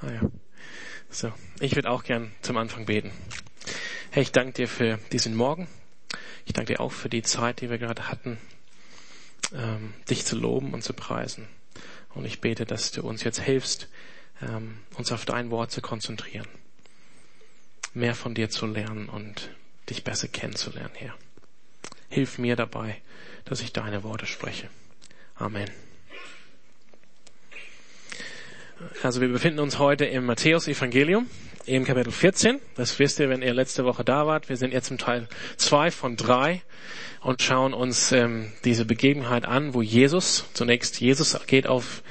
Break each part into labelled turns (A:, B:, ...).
A: Ah ja. So, ich würde auch gern zum Anfang beten. Herr, ich danke dir für diesen Morgen. Ich danke dir auch für die Zeit, die wir gerade hatten, ähm, dich zu loben und zu preisen. Und ich bete, dass du uns jetzt hilfst, ähm, uns auf dein Wort zu konzentrieren, mehr von dir zu lernen und dich besser kennenzulernen, Herr. Hilf mir dabei, dass ich deine Worte spreche. Amen. Also wir befinden uns heute im Matthäus Evangelium, im Kapitel 14. Das wisst ihr, wenn ihr letzte Woche da wart. Wir sind jetzt im Teil 2 von 3 und schauen uns ähm, diese Begebenheit an, wo Jesus, zunächst Jesus geht auf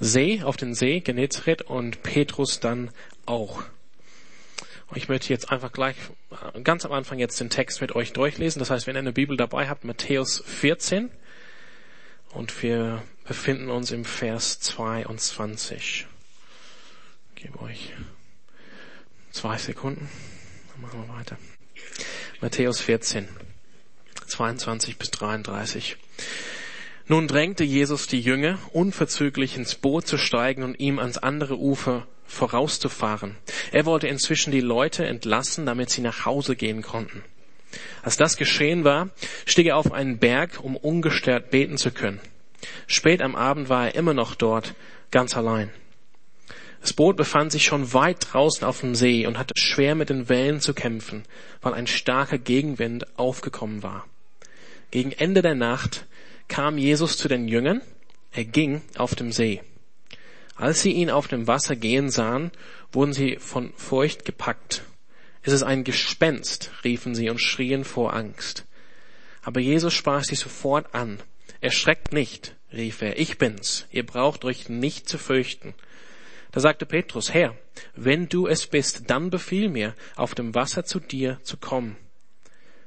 A: See, auf den See, Genezareth und Petrus dann auch. Ich möchte jetzt einfach gleich ganz am Anfang jetzt den Text mit euch durchlesen. Das heißt, wenn ihr eine Bibel dabei habt, Matthäus 14 und wir befinden uns im Vers 22. Ich gebe euch zwei Sekunden. Dann machen wir weiter. Matthäus 14, 22 bis 33. Nun drängte Jesus die Jünger, unverzüglich ins Boot zu steigen und ihm ans andere Ufer vorauszufahren. Er wollte inzwischen die Leute entlassen, damit sie nach Hause gehen konnten. Als das geschehen war, stieg er auf einen Berg, um ungestört beten zu können. Spät am Abend war er immer noch dort, ganz allein. Das Boot befand sich schon weit draußen auf dem See und hatte schwer mit den Wellen zu kämpfen, weil ein starker Gegenwind aufgekommen war. Gegen Ende der Nacht kam Jesus zu den Jüngern, er ging auf dem See. Als sie ihn auf dem Wasser gehen sahen, wurden sie von Furcht gepackt. Es ist ein Gespenst, riefen sie und schrien vor Angst. Aber Jesus sprach sie sofort an. Erschreckt nicht, rief er, ich bin's, ihr braucht euch nicht zu fürchten. Da sagte Petrus, Herr, wenn du es bist, dann befiehl mir, auf dem Wasser zu dir zu kommen.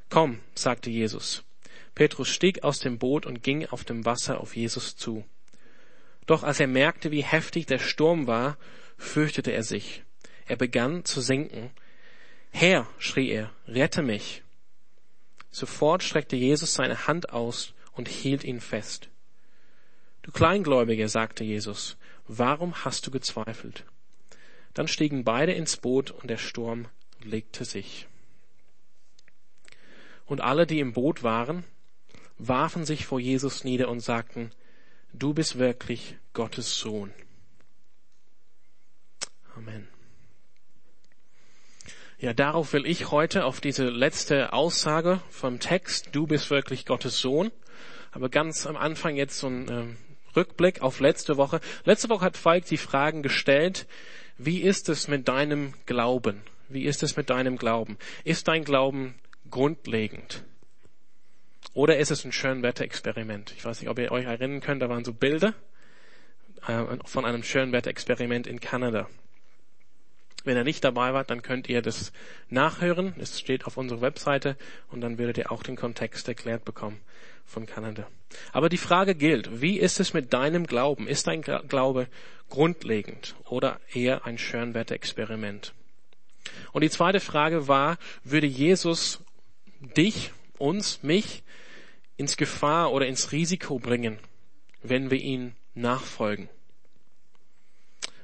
A: Komm, sagte Jesus. Petrus stieg aus dem Boot und ging auf dem Wasser auf Jesus zu. Doch als er merkte, wie heftig der Sturm war, fürchtete er sich. Er begann zu sinken. Herr, schrie er, rette mich. Sofort streckte Jesus seine Hand aus und hielt ihn fest. Du Kleingläubiger, sagte Jesus, warum hast du gezweifelt? Dann stiegen beide ins Boot und der Sturm legte sich. Und alle, die im Boot waren, warfen sich vor Jesus nieder und sagten, du bist wirklich Gottes Sohn. Amen. Ja, darauf will ich heute auf diese letzte Aussage vom Text, du bist wirklich Gottes Sohn, aber ganz am Anfang jetzt so ein ähm, Rückblick auf letzte Woche. Letzte Woche hat Falk die Fragen gestellt, wie ist es mit deinem Glauben? Wie ist es mit deinem Glauben? Ist dein Glauben grundlegend? Oder ist es ein Schönwetterexperiment? Ich weiß nicht, ob ihr euch erinnern könnt, da waren so Bilder äh, von einem Schönwetterexperiment in Kanada. Wenn ihr nicht dabei wart, dann könnt ihr das nachhören. Es steht auf unserer Webseite und dann werdet ihr auch den Kontext erklärt bekommen von Kanada. Aber die Frage gilt, wie ist es mit deinem Glauben? Ist dein Glaube grundlegend oder eher ein Schönwetterexperiment? Und die zweite Frage war, würde Jesus dich, uns, mich ins Gefahr oder ins Risiko bringen, wenn wir ihn nachfolgen?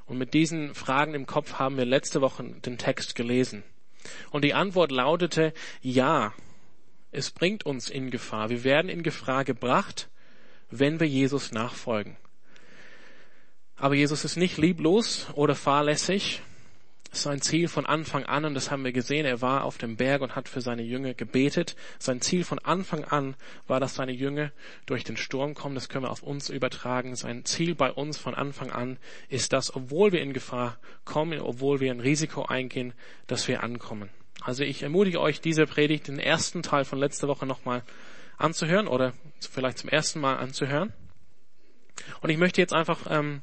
A: Und mit diesen Fragen im Kopf haben wir letzte Woche den Text gelesen. Und die Antwort lautete, ja, es bringt uns in Gefahr. Wir werden in Gefahr gebracht, wenn wir Jesus nachfolgen. Aber Jesus ist nicht lieblos oder fahrlässig, sein Ziel von Anfang an, und das haben wir gesehen, er war auf dem Berg und hat für seine Jünger gebetet. Sein Ziel von Anfang an war, dass seine Jünger durch den Sturm kommen. Das können wir auf uns übertragen. Sein Ziel bei uns von Anfang an ist, dass, obwohl wir in Gefahr kommen, obwohl wir ein Risiko eingehen, dass wir ankommen. Also ich ermutige euch, diese Predigt, den ersten Teil von letzter Woche nochmal anzuhören oder vielleicht zum ersten Mal anzuhören. Und ich möchte jetzt einfach ähm,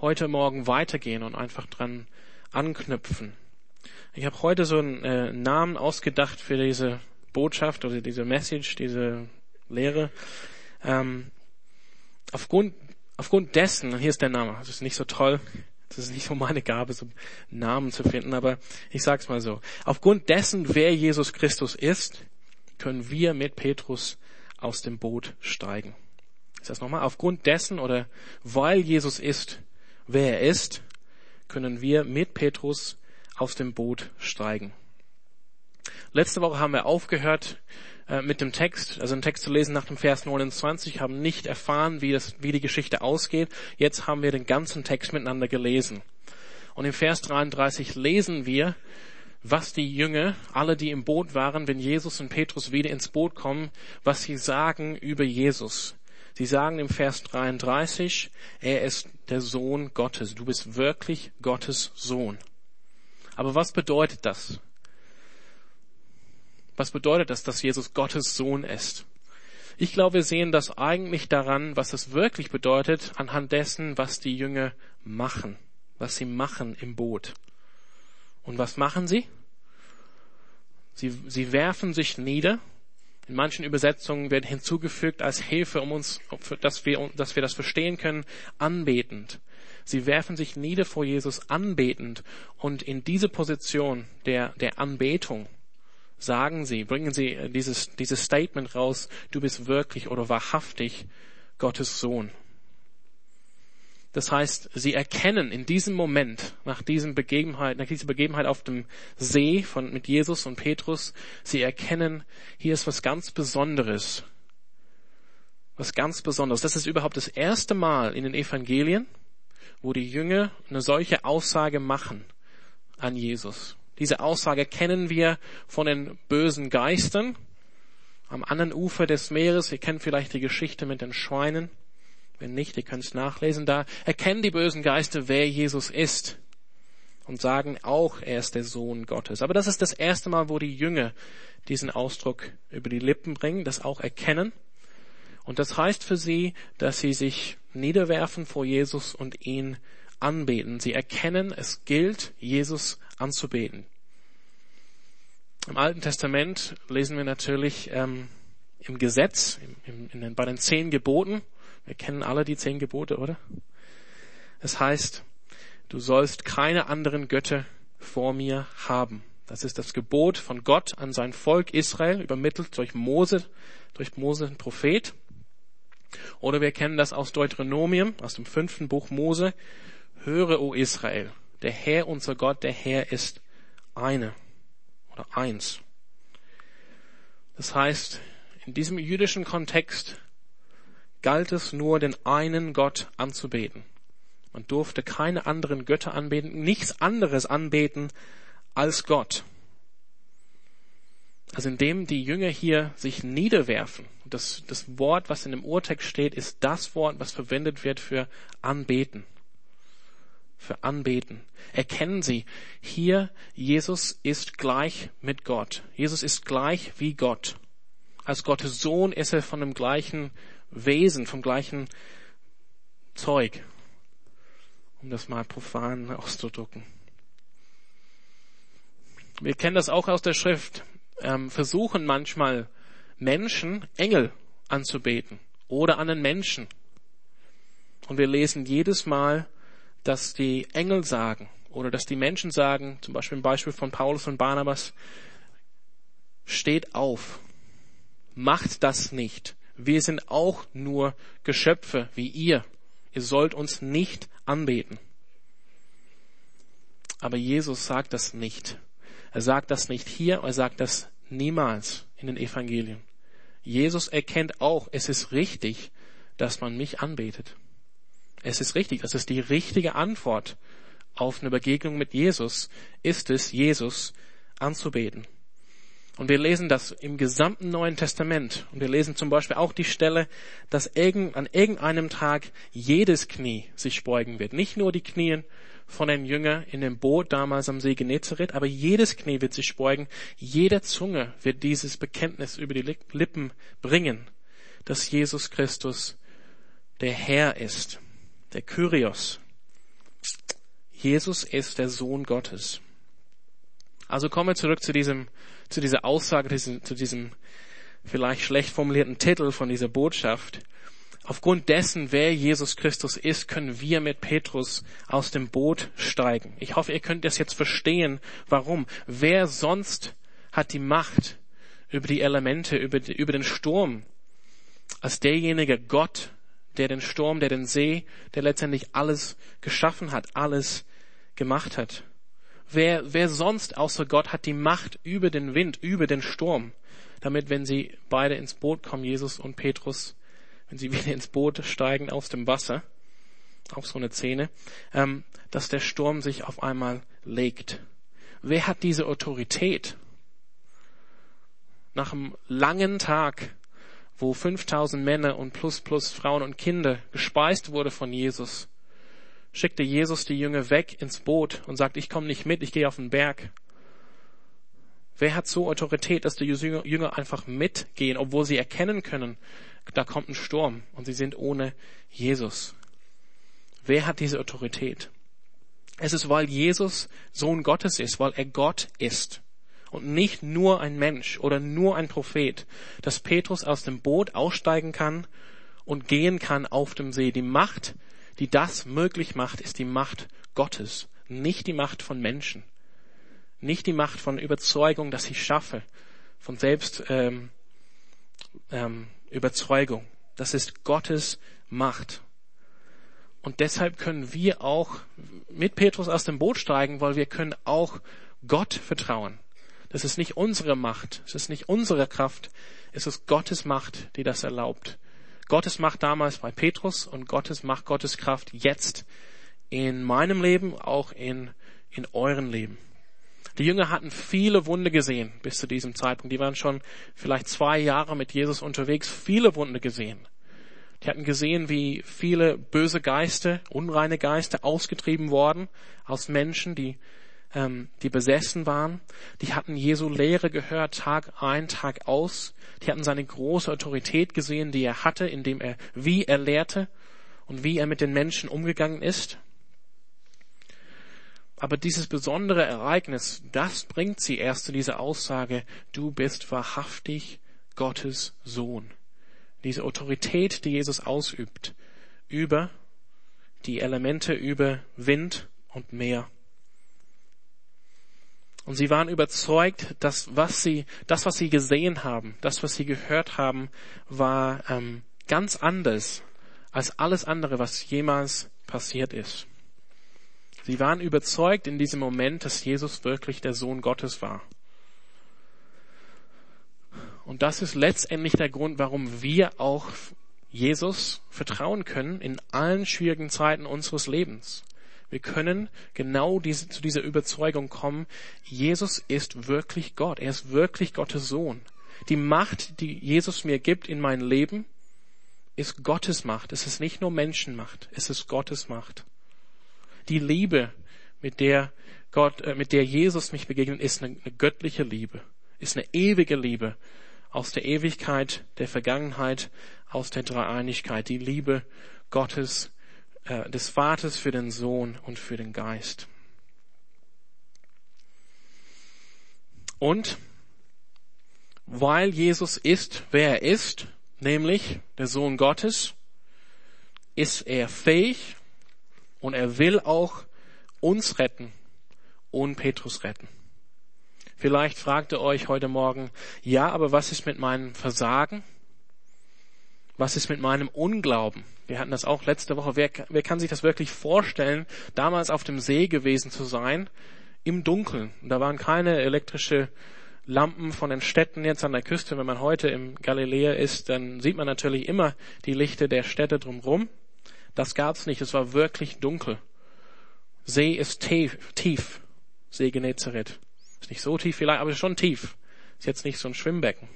A: heute Morgen weitergehen und einfach dran anknüpfen. Ich habe heute so einen äh, Namen ausgedacht für diese Botschaft oder diese Message, diese Lehre. Ähm, aufgrund, aufgrund dessen, hier ist der Name, das ist nicht so toll, das ist nicht so meine Gabe, so Namen zu finden, aber ich sag's mal so. Aufgrund dessen, wer Jesus Christus ist, können wir mit Petrus aus dem Boot steigen. Ich sag's nochmal. Aufgrund dessen oder weil Jesus ist, wer er ist, können wir mit Petrus aus dem Boot steigen. Letzte Woche haben wir aufgehört äh, mit dem Text, also einen Text zu lesen nach dem Vers 29, haben nicht erfahren, wie, das, wie die Geschichte ausgeht. Jetzt haben wir den ganzen Text miteinander gelesen. Und im Vers 33 lesen wir, was die Jünger, alle die im Boot waren, wenn Jesus und Petrus wieder ins Boot kommen, was sie sagen über Jesus. Sie sagen im Vers 33, er ist der Sohn Gottes. Du bist wirklich Gottes Sohn. Aber was bedeutet das? Was bedeutet das, dass Jesus Gottes Sohn ist? Ich glaube, wir sehen das eigentlich daran, was es wirklich bedeutet, anhand dessen, was die Jünger machen, was sie machen im Boot. Und was machen sie? Sie, sie werfen sich nieder. In manchen Übersetzungen wird hinzugefügt als Hilfe, um uns, dass wir, dass wir das verstehen können, anbetend. Sie werfen sich nieder vor Jesus anbetend und in diese Position der, der Anbetung sagen sie, bringen sie äh, dieses, dieses Statement raus, du bist wirklich oder wahrhaftig Gottes Sohn. Das heißt, sie erkennen in diesem Moment, nach diesem Begebenheit, nach dieser Begebenheit auf dem See von, mit Jesus und Petrus, sie erkennen, hier ist was ganz Besonderes. Was ganz Besonderes. Das ist überhaupt das erste Mal in den Evangelien, wo die Jünger eine solche Aussage machen an Jesus. Diese Aussage kennen wir von den bösen Geistern am anderen Ufer des Meeres. Ihr kennt vielleicht die Geschichte mit den Schweinen. Wenn nicht, ihr könnt es nachlesen. Da erkennen die bösen Geister, wer Jesus ist und sagen auch, er ist der Sohn Gottes. Aber das ist das erste Mal, wo die Jünger diesen Ausdruck über die Lippen bringen, das auch erkennen. Und das heißt für sie, dass sie sich niederwerfen vor Jesus und ihn anbeten. Sie erkennen, es gilt, Jesus anzubeten. Im Alten Testament lesen wir natürlich ähm, im Gesetz, im, im, den, bei den zehn Geboten, wir kennen alle die zehn Gebote, oder? Es heißt, du sollst keine anderen Götter vor mir haben. Das ist das Gebot von Gott an sein Volk Israel, übermittelt durch Mose, durch Mose, ein Prophet. Oder wir kennen das aus Deuteronomium, aus dem fünften Buch Mose. Höre, o Israel, der Herr, unser Gott, der Herr ist eine oder eins. Das heißt, in diesem jüdischen Kontext galt es nur, den einen Gott anzubeten. Man durfte keine anderen Götter anbeten, nichts anderes anbeten als Gott. Also indem die Jünger hier sich niederwerfen, das, das Wort, was in dem Urtext steht, ist das Wort, was verwendet wird für anbeten. Für anbeten. Erkennen Sie, hier Jesus ist gleich mit Gott. Jesus ist gleich wie Gott. Als Gottes Sohn ist er von dem gleichen Wesen, vom gleichen Zeug, um das mal profan auszudrücken. Wir kennen das auch aus der Schrift. Ähm, versuchen manchmal Menschen Engel anzubeten oder an den Menschen. Und wir lesen jedes Mal, dass die Engel sagen oder dass die Menschen sagen, zum Beispiel im Beispiel von Paulus und Barnabas, steht auf, macht das nicht. Wir sind auch nur Geschöpfe wie ihr. Ihr sollt uns nicht anbeten. Aber Jesus sagt das nicht. Er sagt das nicht hier, er sagt das niemals in den Evangelien. Jesus erkennt auch, es ist richtig, dass man mich anbetet. Es ist richtig, das ist die richtige Antwort auf eine Begegnung mit Jesus, ist es, Jesus anzubeten. Und wir lesen das im gesamten Neuen Testament. Und wir lesen zum Beispiel auch die Stelle, dass an irgendeinem Tag jedes Knie sich beugen wird. Nicht nur die Knien von den Jüngern in dem Boot damals am See Genezareth, aber jedes Knie wird sich beugen. Jede Zunge wird dieses Bekenntnis über die Lippen bringen, dass Jesus Christus der Herr ist, der Kyrios. Jesus ist der Sohn Gottes. Also kommen wir zurück zu diesem zu dieser Aussage, zu diesem vielleicht schlecht formulierten Titel von dieser Botschaft. Aufgrund dessen, wer Jesus Christus ist, können wir mit Petrus aus dem Boot steigen. Ich hoffe, ihr könnt das jetzt verstehen. Warum? Wer sonst hat die Macht über die Elemente, über, über den Sturm, als derjenige Gott, der den Sturm, der den See, der letztendlich alles geschaffen hat, alles gemacht hat. Wer, wer sonst außer Gott hat die Macht über den Wind, über den Sturm, damit wenn sie beide ins Boot kommen, Jesus und Petrus, wenn sie wieder ins Boot steigen aus dem Wasser, auf so eine Szene, ähm, dass der Sturm sich auf einmal legt. Wer hat diese Autorität? Nach einem langen Tag, wo 5000 Männer und plus plus Frauen und Kinder gespeist wurde von Jesus, schickte Jesus die Jünger weg ins Boot und sagt, ich komme nicht mit, ich gehe auf den Berg. Wer hat so Autorität, dass die Jünger einfach mitgehen, obwohl sie erkennen können, da kommt ein Sturm und sie sind ohne Jesus? Wer hat diese Autorität? Es ist, weil Jesus Sohn Gottes ist, weil er Gott ist und nicht nur ein Mensch oder nur ein Prophet, dass Petrus aus dem Boot aussteigen kann und gehen kann auf dem See. Die Macht, die das möglich macht, ist die Macht Gottes, nicht die Macht von Menschen, nicht die Macht von Überzeugung, dass ich schaffe, von Selbst ähm, ähm, Überzeugung. Das ist Gottes Macht. Und deshalb können wir auch mit Petrus aus dem Boot steigen, weil wir können auch Gott vertrauen. Das ist nicht unsere Macht, es ist nicht unsere Kraft, es ist Gottes Macht, die das erlaubt. Gottes Macht damals bei Petrus und Gottes Macht, Gottes Kraft jetzt in meinem Leben, auch in, in euren Leben. Die Jünger hatten viele Wunde gesehen bis zu diesem Zeitpunkt. Die waren schon vielleicht zwei Jahre mit Jesus unterwegs, viele Wunde gesehen. Die hatten gesehen, wie viele böse Geister, unreine Geister ausgetrieben worden aus Menschen, die, ähm, die besessen waren. Die hatten Jesu Lehre gehört, Tag ein, Tag aus. Die hatten seine große Autorität gesehen, die er hatte, indem er, wie er lehrte und wie er mit den Menschen umgegangen ist. Aber dieses besondere Ereignis, das bringt sie erst zu dieser Aussage, du bist wahrhaftig Gottes Sohn diese Autorität, die Jesus ausübt, über die Elemente, über Wind und Meer. Und sie waren überzeugt, dass was sie, das, was sie gesehen haben, das, was sie gehört haben, war ähm, ganz anders als alles andere, was jemals passiert ist. Sie waren überzeugt in diesem Moment, dass Jesus wirklich der Sohn Gottes war. Und das ist letztendlich der Grund, warum wir auch Jesus vertrauen können in allen schwierigen Zeiten unseres Lebens. Wir können genau diese, zu dieser Überzeugung kommen, Jesus ist wirklich Gott, er ist wirklich Gottes Sohn. Die Macht, die Jesus mir gibt in mein Leben, ist Gottes Macht. Es ist nicht nur Menschenmacht, es ist Gottes Macht. Die Liebe, mit der Gott, äh, mit der Jesus mich begegnet, ist eine, eine göttliche Liebe, ist eine ewige Liebe, aus der Ewigkeit, der Vergangenheit, aus der Dreieinigkeit, die Liebe Gottes, äh, des Vaters für den Sohn und für den Geist. Und weil Jesus ist, wer er ist, nämlich der Sohn Gottes, ist er fähig und er will auch uns retten und Petrus retten. Vielleicht fragt ihr euch heute Morgen, ja, aber was ist mit meinem Versagen? Was ist mit meinem Unglauben? Wir hatten das auch letzte Woche. Wer, wer kann sich das wirklich vorstellen, damals auf dem See gewesen zu sein, im Dunkeln? Da waren keine elektrische Lampen von den Städten jetzt an der Küste. Wenn man heute im Galiläa ist, dann sieht man natürlich immer die Lichter der Städte drumherum. Das gab's nicht. Es war wirklich dunkel. See ist tief, tief. See Genezareth. Ist nicht so tief vielleicht, aber schon tief. Ist jetzt nicht so ein Schwimmbecken.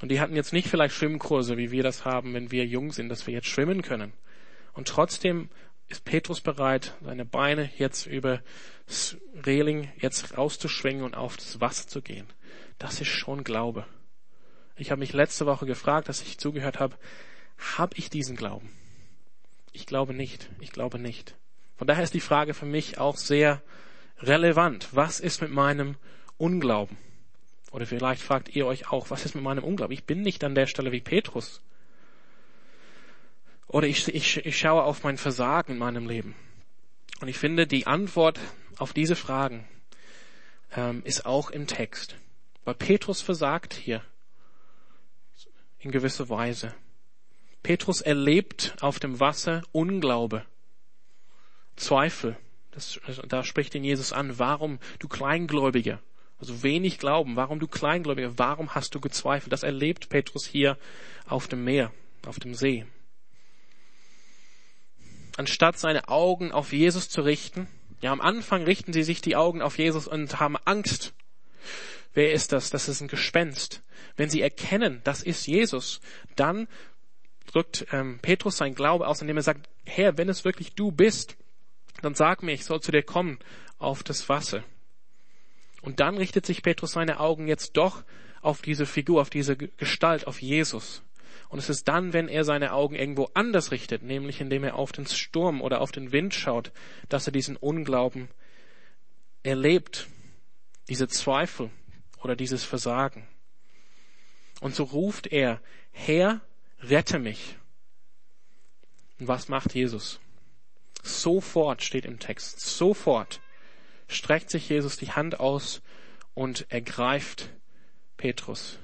A: Und die hatten jetzt nicht vielleicht Schwimmkurse, wie wir das haben, wenn wir jung sind, dass wir jetzt schwimmen können. Und trotzdem ist Petrus bereit, seine Beine jetzt über das Reling jetzt rauszuschwingen und auf das Wasser zu gehen. Das ist schon Glaube. Ich habe mich letzte Woche gefragt, dass ich zugehört habe, habe ich diesen Glauben? Ich glaube nicht. Ich glaube nicht. Von daher ist die Frage für mich auch sehr relevant. Was ist mit meinem Unglauben? Oder vielleicht fragt ihr euch auch, was ist mit meinem Unglauben? Ich bin nicht an der Stelle wie Petrus. Oder ich, ich, ich schaue auf mein Versagen in meinem Leben. Und ich finde, die Antwort auf diese Fragen ähm, ist auch im Text. Weil Petrus versagt hier in gewisser Weise. Petrus erlebt auf dem Wasser Unglaube, Zweifel, Das, da spricht ihn Jesus an, warum du Kleingläubige, also wenig Glauben, warum du Kleingläubige, warum hast du gezweifelt? Das erlebt Petrus hier auf dem Meer, auf dem See. Anstatt seine Augen auf Jesus zu richten, ja, am Anfang richten sie sich die Augen auf Jesus und haben Angst. Wer ist das? Das ist ein Gespenst. Wenn sie erkennen, das ist Jesus, dann drückt ähm, Petrus sein Glaube aus, indem er sagt, Herr, wenn es wirklich du bist, dann sag mir, ich soll zu dir kommen auf das Wasser. Und dann richtet sich Petrus seine Augen jetzt doch auf diese Figur, auf diese Gestalt, auf Jesus. Und es ist dann, wenn er seine Augen irgendwo anders richtet, nämlich indem er auf den Sturm oder auf den Wind schaut, dass er diesen Unglauben erlebt, diese Zweifel oder dieses Versagen. Und so ruft er, Herr, rette mich. Und was macht Jesus? Sofort steht im Text, sofort streckt sich Jesus die Hand aus und ergreift Petrus.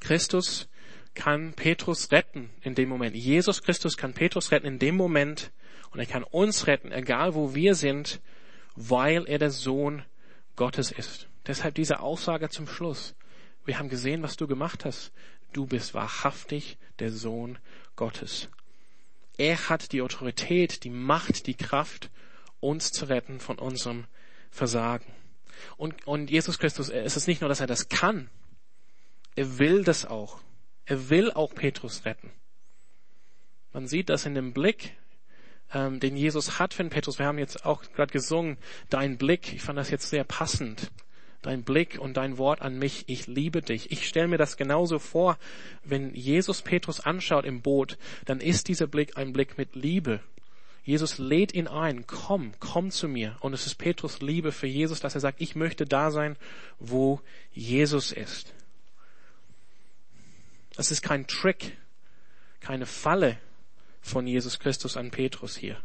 A: Christus kann Petrus retten in dem Moment. Jesus Christus kann Petrus retten in dem Moment und er kann uns retten, egal wo wir sind, weil er der Sohn Gottes ist. Deshalb diese Aussage zum Schluss. Wir haben gesehen, was du gemacht hast. Du bist wahrhaftig der Sohn Gottes. Er hat die Autorität, die Macht, die Kraft, uns zu retten von unserem Versagen. Und, und Jesus Christus, es ist nicht nur, dass er das kann, er will das auch. Er will auch Petrus retten. Man sieht das in dem Blick, ähm, den Jesus hat für Petrus. Wir haben jetzt auch gerade gesungen, dein Blick, ich fand das jetzt sehr passend. Dein Blick und dein Wort an mich, ich liebe dich. Ich stelle mir das genauso vor, wenn Jesus Petrus anschaut im Boot, dann ist dieser Blick ein Blick mit Liebe. Jesus lädt ihn ein, komm, komm zu mir. Und es ist Petrus Liebe für Jesus, dass er sagt, ich möchte da sein, wo Jesus ist. Das ist kein Trick, keine Falle von Jesus Christus an Petrus hier.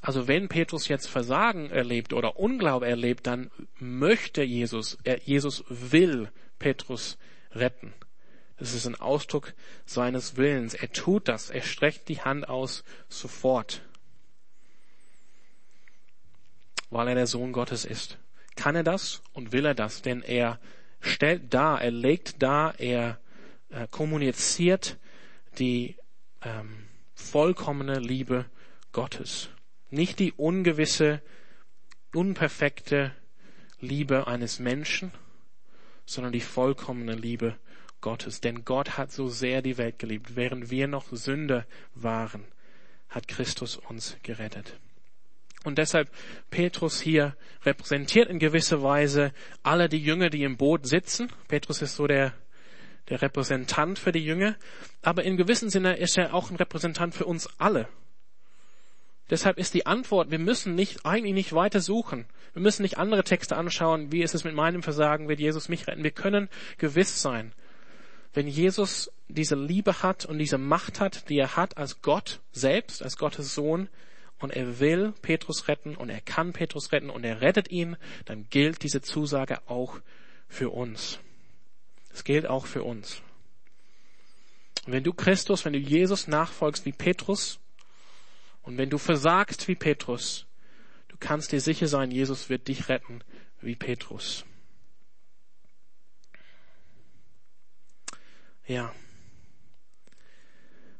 A: Also wenn Petrus jetzt Versagen erlebt oder Unglaube erlebt, dann möchte Jesus, er, Jesus will Petrus retten. Es ist ein Ausdruck seines Willens. Er tut das. Er streckt die Hand aus sofort. Weil er der Sohn Gottes ist. Kann er das und will er das? Denn er stellt dar, er legt dar, er äh, kommuniziert die ähm, vollkommene Liebe Gottes. Nicht die ungewisse, unperfekte Liebe eines Menschen, sondern die vollkommene Liebe Gottes. Denn Gott hat so sehr die Welt geliebt. Während wir noch Sünder waren, hat Christus uns gerettet. Und deshalb Petrus hier repräsentiert in gewisser Weise alle die Jünger, die im Boot sitzen. Petrus ist so der, der Repräsentant für die Jünger. Aber in gewissem Sinne ist er auch ein Repräsentant für uns alle. Deshalb ist die Antwort, wir müssen nicht, eigentlich nicht weiter suchen. Wir müssen nicht andere Texte anschauen, wie ist es mit meinem Versagen, wird Jesus mich retten. Wir können gewiss sein, wenn Jesus diese Liebe hat und diese Macht hat, die er hat als Gott selbst, als Gottes Sohn, und er will Petrus retten und er kann Petrus retten und er rettet ihn, dann gilt diese Zusage auch für uns. Es gilt auch für uns. Wenn du Christus, wenn du Jesus nachfolgst wie Petrus und wenn du versagst wie Petrus, du kannst dir sicher sein, Jesus wird dich retten wie Petrus. Ja.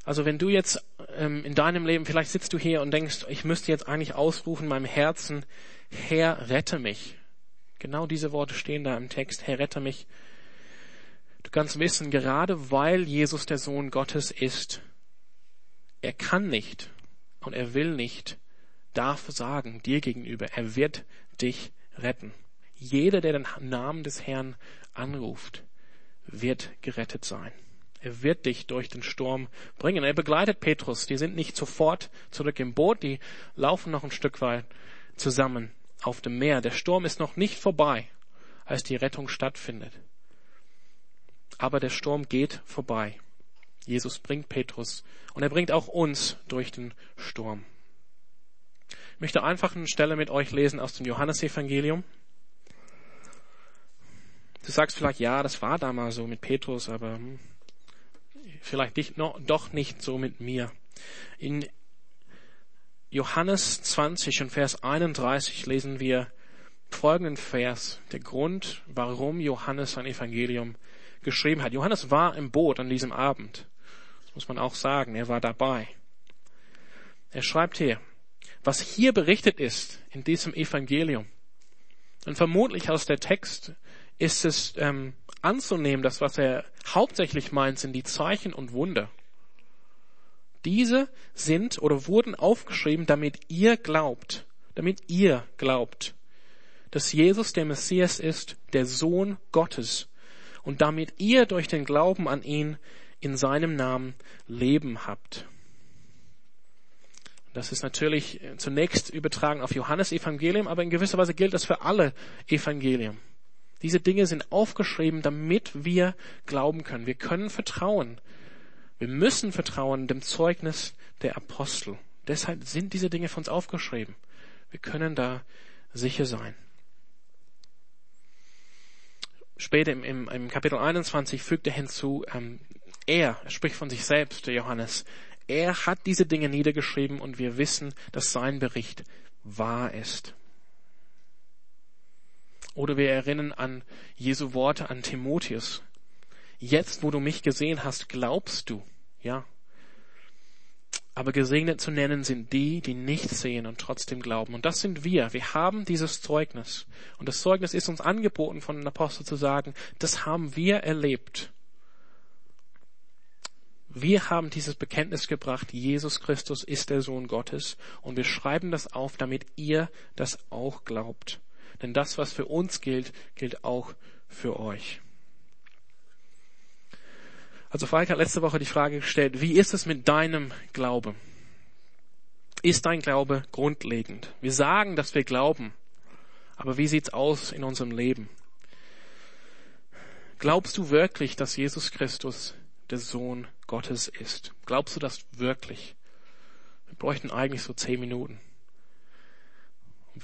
A: Also wenn du jetzt ähm, in deinem Leben, vielleicht sitzt du hier und denkst, ich müsste jetzt eigentlich ausrufen in meinem Herzen, Herr, rette mich. Genau diese Worte stehen da im Text, Herr, rette mich. Du kannst wissen, gerade weil Jesus der Sohn Gottes ist, er kann nicht und er will nicht, darf sagen dir gegenüber, er wird dich retten. Jeder, der den Namen des Herrn anruft, wird gerettet sein. Er wird dich durch den Sturm bringen. Er begleitet Petrus. Die sind nicht sofort zurück im Boot, die laufen noch ein Stück weit zusammen auf dem Meer. Der Sturm ist noch nicht vorbei, als die Rettung stattfindet. Aber der Sturm geht vorbei. Jesus bringt Petrus und er bringt auch uns durch den Sturm. Ich möchte einfach eine Stelle mit euch lesen aus dem Johannesevangelium. Du sagst vielleicht, ja, das war damals so mit Petrus, aber hm, vielleicht nicht, no, doch nicht so mit mir. In Johannes 20 und Vers 31 lesen wir folgenden Vers, der Grund, warum Johannes sein Evangelium geschrieben hat. Johannes war im Boot an diesem Abend. Das muss man auch sagen. Er war dabei. Er schreibt hier, was hier berichtet ist in diesem Evangelium. Und vermutlich aus der Text ist es ähm, anzunehmen, dass was er hauptsächlich meint, sind die Zeichen und Wunder. Diese sind oder wurden aufgeschrieben, damit ihr glaubt, damit ihr glaubt, dass Jesus der Messias ist, der Sohn Gottes, und damit ihr durch den Glauben an ihn in seinem Namen Leben habt. Das ist natürlich zunächst übertragen auf Johannes Evangelium, aber in gewisser Weise gilt das für alle Evangelien. Diese Dinge sind aufgeschrieben, damit wir glauben können. Wir können vertrauen. Wir müssen vertrauen dem Zeugnis der Apostel. Deshalb sind diese Dinge von uns aufgeschrieben. Wir können da sicher sein. Später im, im, im Kapitel 21 fügt er hinzu, ähm, er, er spricht von sich selbst, der Johannes, er hat diese Dinge niedergeschrieben und wir wissen, dass sein Bericht wahr ist. Oder wir erinnern an Jesu Worte an Timotheus. Jetzt, wo du mich gesehen hast, glaubst du. Ja. Aber gesegnet zu nennen sind die, die nicht sehen und trotzdem glauben. Und das sind wir. Wir haben dieses Zeugnis. Und das Zeugnis ist uns angeboten von den Aposteln zu sagen, das haben wir erlebt. Wir haben dieses Bekenntnis gebracht, Jesus Christus ist der Sohn Gottes und wir schreiben das auf, damit ihr das auch glaubt. Denn das, was für uns gilt, gilt auch für euch. Also Falk hat letzte Woche die Frage gestellt, wie ist es mit deinem Glauben? Ist dein Glaube grundlegend? Wir sagen, dass wir glauben, aber wie sieht's aus in unserem Leben? Glaubst du wirklich, dass Jesus Christus der Sohn Gottes ist. Glaubst du das wirklich? Wir bräuchten eigentlich so zehn Minuten,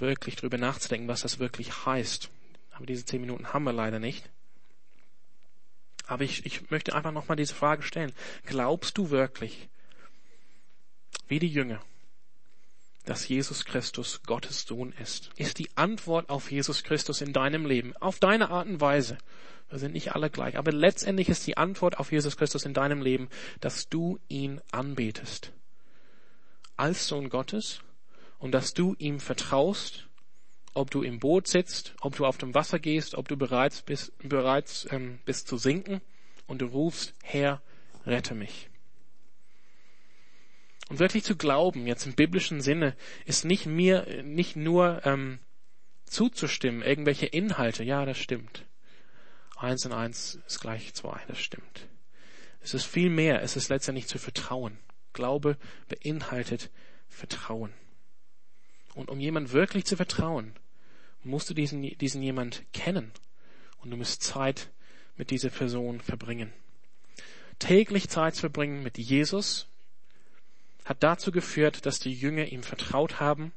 A: wirklich drüber nachzudenken, was das wirklich heißt. Aber diese zehn Minuten haben wir leider nicht. Aber ich, ich möchte einfach nochmal diese Frage stellen. Glaubst du wirklich, wie die Jünger, dass Jesus Christus Gottes Sohn ist? Ist die Antwort auf Jesus Christus in deinem Leben, auf deine Art und Weise, wir sind nicht alle gleich. Aber letztendlich ist die Antwort auf Jesus Christus in deinem Leben, dass du ihn anbetest. Als Sohn Gottes und dass du ihm vertraust, ob du im Boot sitzt, ob du auf dem Wasser gehst, ob du bereits bist, bereits ähm, bist zu sinken und du rufst, Herr, rette mich. Und wirklich zu glauben, jetzt im biblischen Sinne, ist nicht mir, nicht nur ähm, zuzustimmen, irgendwelche Inhalte, ja, das stimmt. Eins und eins ist gleich zwei, das stimmt. Es ist viel mehr, es ist letztendlich zu vertrauen. Glaube beinhaltet Vertrauen. Und um jemand wirklich zu vertrauen, musst du diesen, diesen jemand kennen. Und du musst Zeit mit dieser Person verbringen. Täglich Zeit zu verbringen mit Jesus hat dazu geführt, dass die Jünger ihm vertraut haben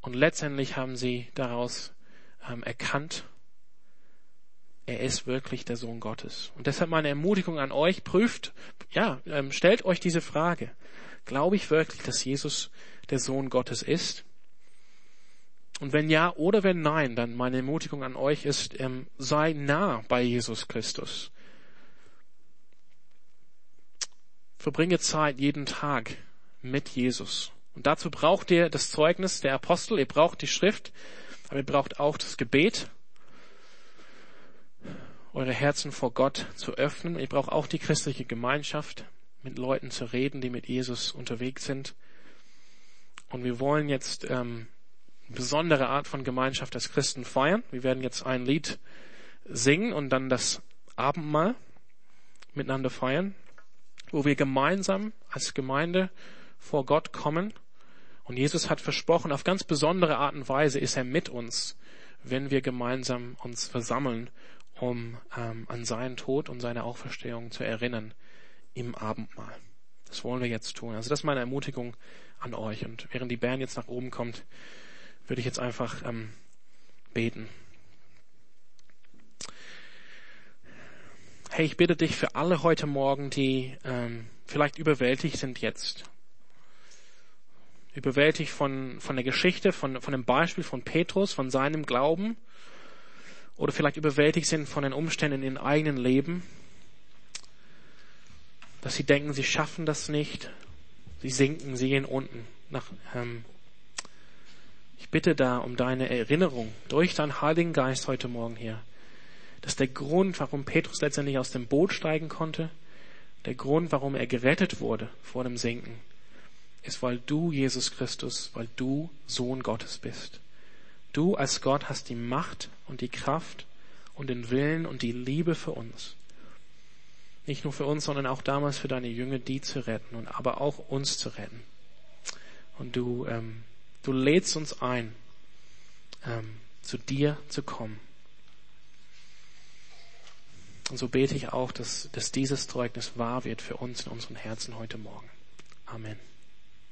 A: und letztendlich haben sie daraus ähm, erkannt er ist wirklich der Sohn Gottes. Und deshalb meine Ermutigung an euch, prüft, ja, ähm, stellt euch diese Frage. Glaube ich wirklich, dass Jesus der Sohn Gottes ist? Und wenn ja oder wenn nein, dann meine Ermutigung an euch ist, ähm, sei nah bei Jesus Christus. Verbringe Zeit jeden Tag mit Jesus. Und dazu braucht ihr das Zeugnis der Apostel, ihr braucht die Schrift, aber ihr braucht auch das Gebet eure Herzen vor Gott zu öffnen. Ihr braucht auch die christliche Gemeinschaft, mit Leuten zu reden, die mit Jesus unterwegs sind. Und wir wollen jetzt ähm, besondere Art von Gemeinschaft als Christen feiern. Wir werden jetzt ein Lied singen und dann das Abendmahl miteinander feiern, wo wir gemeinsam als Gemeinde vor Gott kommen. Und Jesus hat versprochen, auf ganz besondere Art und Weise ist er mit uns, wenn wir gemeinsam uns versammeln um ähm, an seinen Tod und seine Auferstehung zu erinnern im Abendmahl. Das wollen wir jetzt tun. Also das ist meine Ermutigung an euch. Und während die Band jetzt nach oben kommt, würde ich jetzt einfach ähm, beten. Hey, ich bitte dich für alle heute Morgen, die ähm, vielleicht überwältigt sind jetzt. überwältigt von, von der Geschichte, von, von dem Beispiel von Petrus, von seinem Glauben oder vielleicht überwältigt sind von den Umständen in ihrem eigenen Leben, dass sie denken, sie schaffen das nicht, sie sinken, sie gehen unten. Nach, ähm, ich bitte da um deine Erinnerung durch deinen Heiligen Geist heute Morgen hier, dass der Grund, warum Petrus letztendlich aus dem Boot steigen konnte, der Grund, warum er gerettet wurde vor dem Sinken, ist, weil du, Jesus Christus, weil du Sohn Gottes bist. Du als Gott hast die Macht und die Kraft und den Willen und die Liebe für uns. Nicht nur für uns, sondern auch damals für deine Jünger, die zu retten und aber auch uns zu retten. Und du, ähm, du lädst uns ein, ähm, zu dir zu kommen. Und so bete ich auch, dass, dass dieses Zeugnis wahr wird für uns in unseren Herzen heute Morgen. Amen.